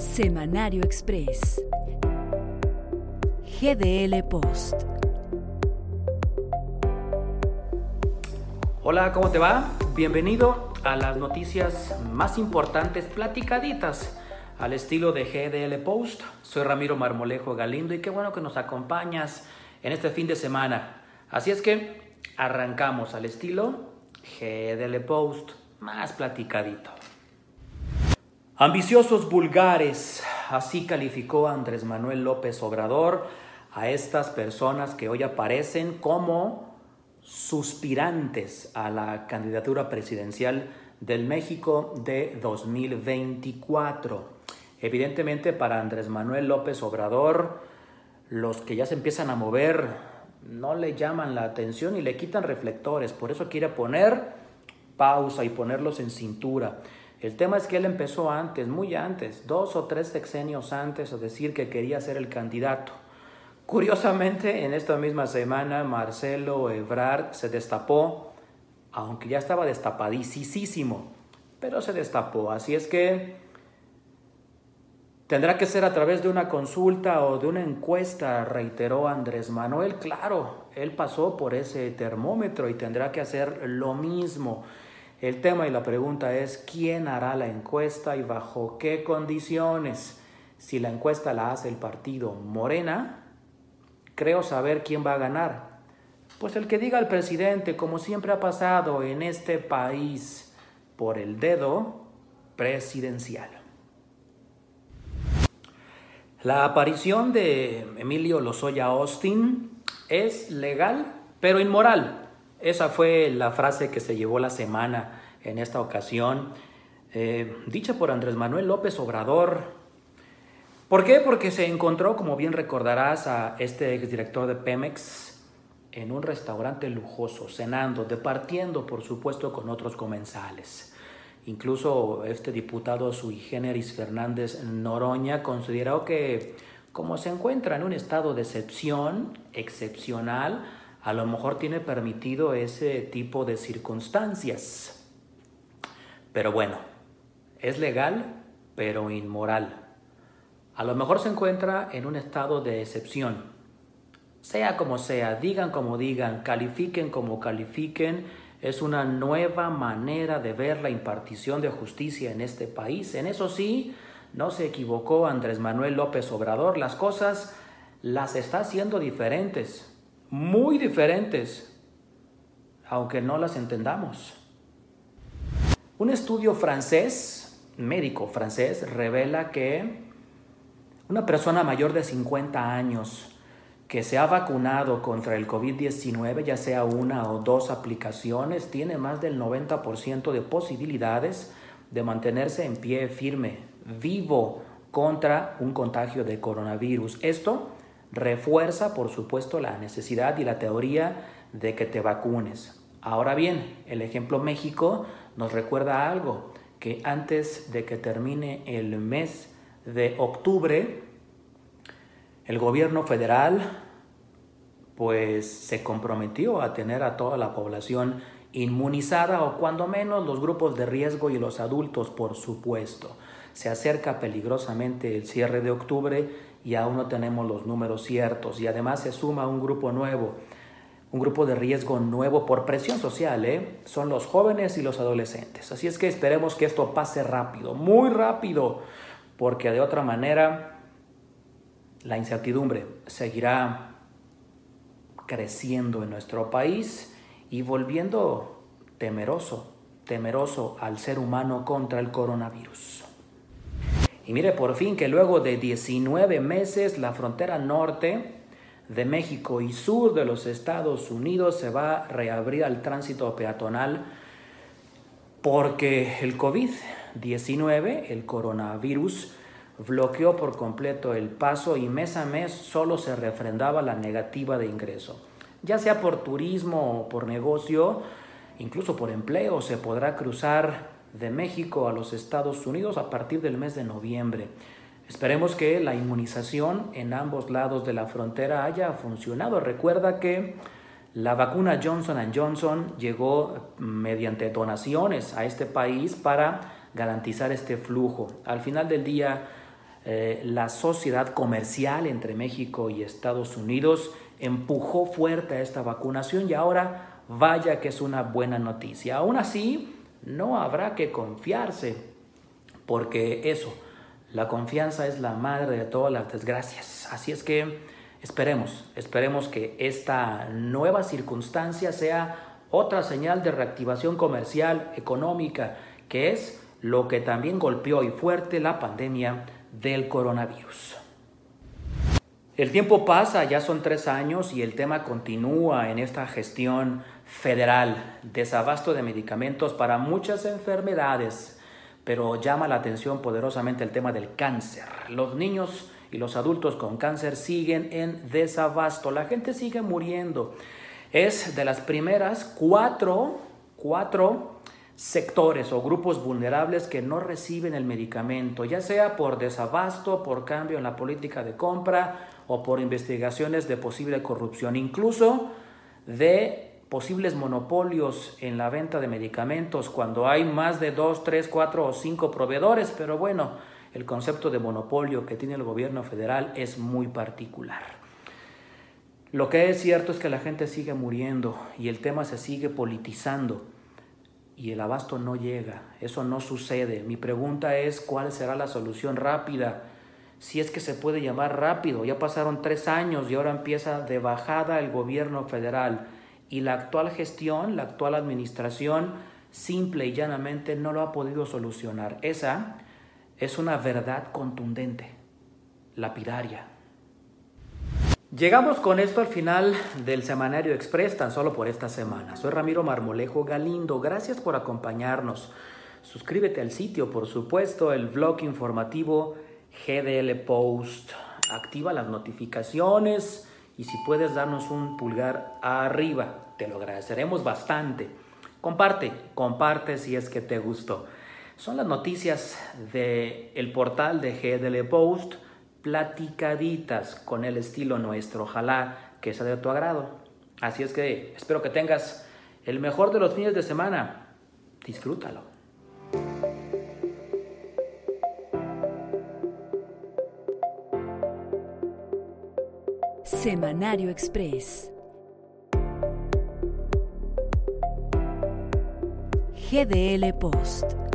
Semanario Express. GDL Post. Hola, ¿cómo te va? Bienvenido a las noticias más importantes platicaditas al estilo de GDL Post. Soy Ramiro Marmolejo Galindo y qué bueno que nos acompañas en este fin de semana. Así es que arrancamos al estilo GDL Post, más platicadito. Ambiciosos vulgares, así calificó Andrés Manuel López Obrador a estas personas que hoy aparecen como suspirantes a la candidatura presidencial del México de 2024. Evidentemente para Andrés Manuel López Obrador, los que ya se empiezan a mover no le llaman la atención y le quitan reflectores, por eso quiere poner pausa y ponerlos en cintura. El tema es que él empezó antes, muy antes, dos o tres sexenios antes, a decir que quería ser el candidato. Curiosamente, en esta misma semana, Marcelo Ebrard se destapó, aunque ya estaba destapadísimo, pero se destapó. Así es que tendrá que ser a través de una consulta o de una encuesta, reiteró Andrés Manuel. Claro, él pasó por ese termómetro y tendrá que hacer lo mismo. El tema y la pregunta es quién hará la encuesta y bajo qué condiciones. Si la encuesta la hace el partido Morena, creo saber quién va a ganar. Pues el que diga al presidente, como siempre ha pasado en este país, por el dedo presidencial. La aparición de Emilio Lozoya Austin es legal, pero inmoral. Esa fue la frase que se llevó la semana en esta ocasión, eh, dicha por Andrés Manuel López Obrador. ¿Por qué? Porque se encontró, como bien recordarás, a este exdirector de Pemex en un restaurante lujoso, cenando, departiendo, por supuesto, con otros comensales. Incluso este diputado sui generis Fernández Noroña consideró que, como se encuentra en un estado de excepción, excepcional, a lo mejor tiene permitido ese tipo de circunstancias. Pero bueno, es legal, pero inmoral. A lo mejor se encuentra en un estado de excepción. Sea como sea, digan como digan, califiquen como califiquen, es una nueva manera de ver la impartición de justicia en este país. En eso sí, no se equivocó Andrés Manuel López Obrador, las cosas las está haciendo diferentes muy diferentes, aunque no las entendamos. Un estudio francés, médico francés, revela que una persona mayor de 50 años que se ha vacunado contra el COVID-19, ya sea una o dos aplicaciones, tiene más del 90% de posibilidades de mantenerse en pie firme, vivo contra un contagio de coronavirus. Esto refuerza, por supuesto, la necesidad y la teoría de que te vacunes. Ahora bien, el ejemplo México nos recuerda algo, que antes de que termine el mes de octubre, el gobierno federal pues se comprometió a tener a toda la población inmunizada o cuando menos los grupos de riesgo y los adultos, por supuesto. Se acerca peligrosamente el cierre de octubre y aún no tenemos los números ciertos y además se suma un grupo nuevo, un grupo de riesgo nuevo por presión social, ¿eh? son los jóvenes y los adolescentes. Así es que esperemos que esto pase rápido, muy rápido, porque de otra manera la incertidumbre seguirá creciendo en nuestro país y volviendo temeroso, temeroso al ser humano contra el coronavirus. Y mire por fin que luego de 19 meses la frontera norte de México y sur de los Estados Unidos se va a reabrir al tránsito peatonal porque el COVID-19, el coronavirus, bloqueó por completo el paso y mes a mes solo se refrendaba la negativa de ingreso. Ya sea por turismo o por negocio, incluso por empleo, se podrá cruzar de México a los Estados Unidos a partir del mes de noviembre. Esperemos que la inmunización en ambos lados de la frontera haya funcionado. Recuerda que la vacuna Johnson Johnson llegó mediante donaciones a este país para garantizar este flujo. Al final del día, eh, la sociedad comercial entre México y Estados Unidos empujó fuerte a esta vacunación y ahora vaya que es una buena noticia. Aún así, no habrá que confiarse, porque eso, la confianza es la madre de todas las desgracias. Así es que esperemos, esperemos que esta nueva circunstancia sea otra señal de reactivación comercial, económica, que es lo que también golpeó y fuerte la pandemia del coronavirus. El tiempo pasa, ya son tres años y el tema continúa en esta gestión federal, desabasto de medicamentos para muchas enfermedades pero llama la atención poderosamente el tema del cáncer. Los niños y los adultos con cáncer siguen en desabasto, la gente sigue muriendo. Es de las primeras cuatro, cuatro sectores o grupos vulnerables que no reciben el medicamento, ya sea por desabasto, por cambio en la política de compra o por investigaciones de posible corrupción, incluso de posibles monopolios en la venta de medicamentos cuando hay más de dos, tres, cuatro o cinco proveedores, pero bueno, el concepto de monopolio que tiene el gobierno federal es muy particular. Lo que es cierto es que la gente sigue muriendo y el tema se sigue politizando y el abasto no llega, eso no sucede. Mi pregunta es cuál será la solución rápida, si es que se puede llamar rápido. Ya pasaron tres años y ahora empieza de bajada el gobierno federal y la actual gestión, la actual administración, simple y llanamente no lo ha podido solucionar. Esa es una verdad contundente, lapidaria. Llegamos con esto al final del Semanario Express tan solo por esta semana. Soy Ramiro Marmolejo Galindo, gracias por acompañarnos. Suscríbete al sitio, por supuesto, el blog informativo GDL Post. Activa las notificaciones y si puedes darnos un pulgar arriba, te lo agradeceremos bastante. Comparte, comparte si es que te gustó. Son las noticias del el portal de GDL Post, platicaditas con el estilo nuestro. Ojalá que sea de tu agrado. Así es que espero que tengas el mejor de los fines de semana. Disfrútalo. Semanario Express. GDL Post.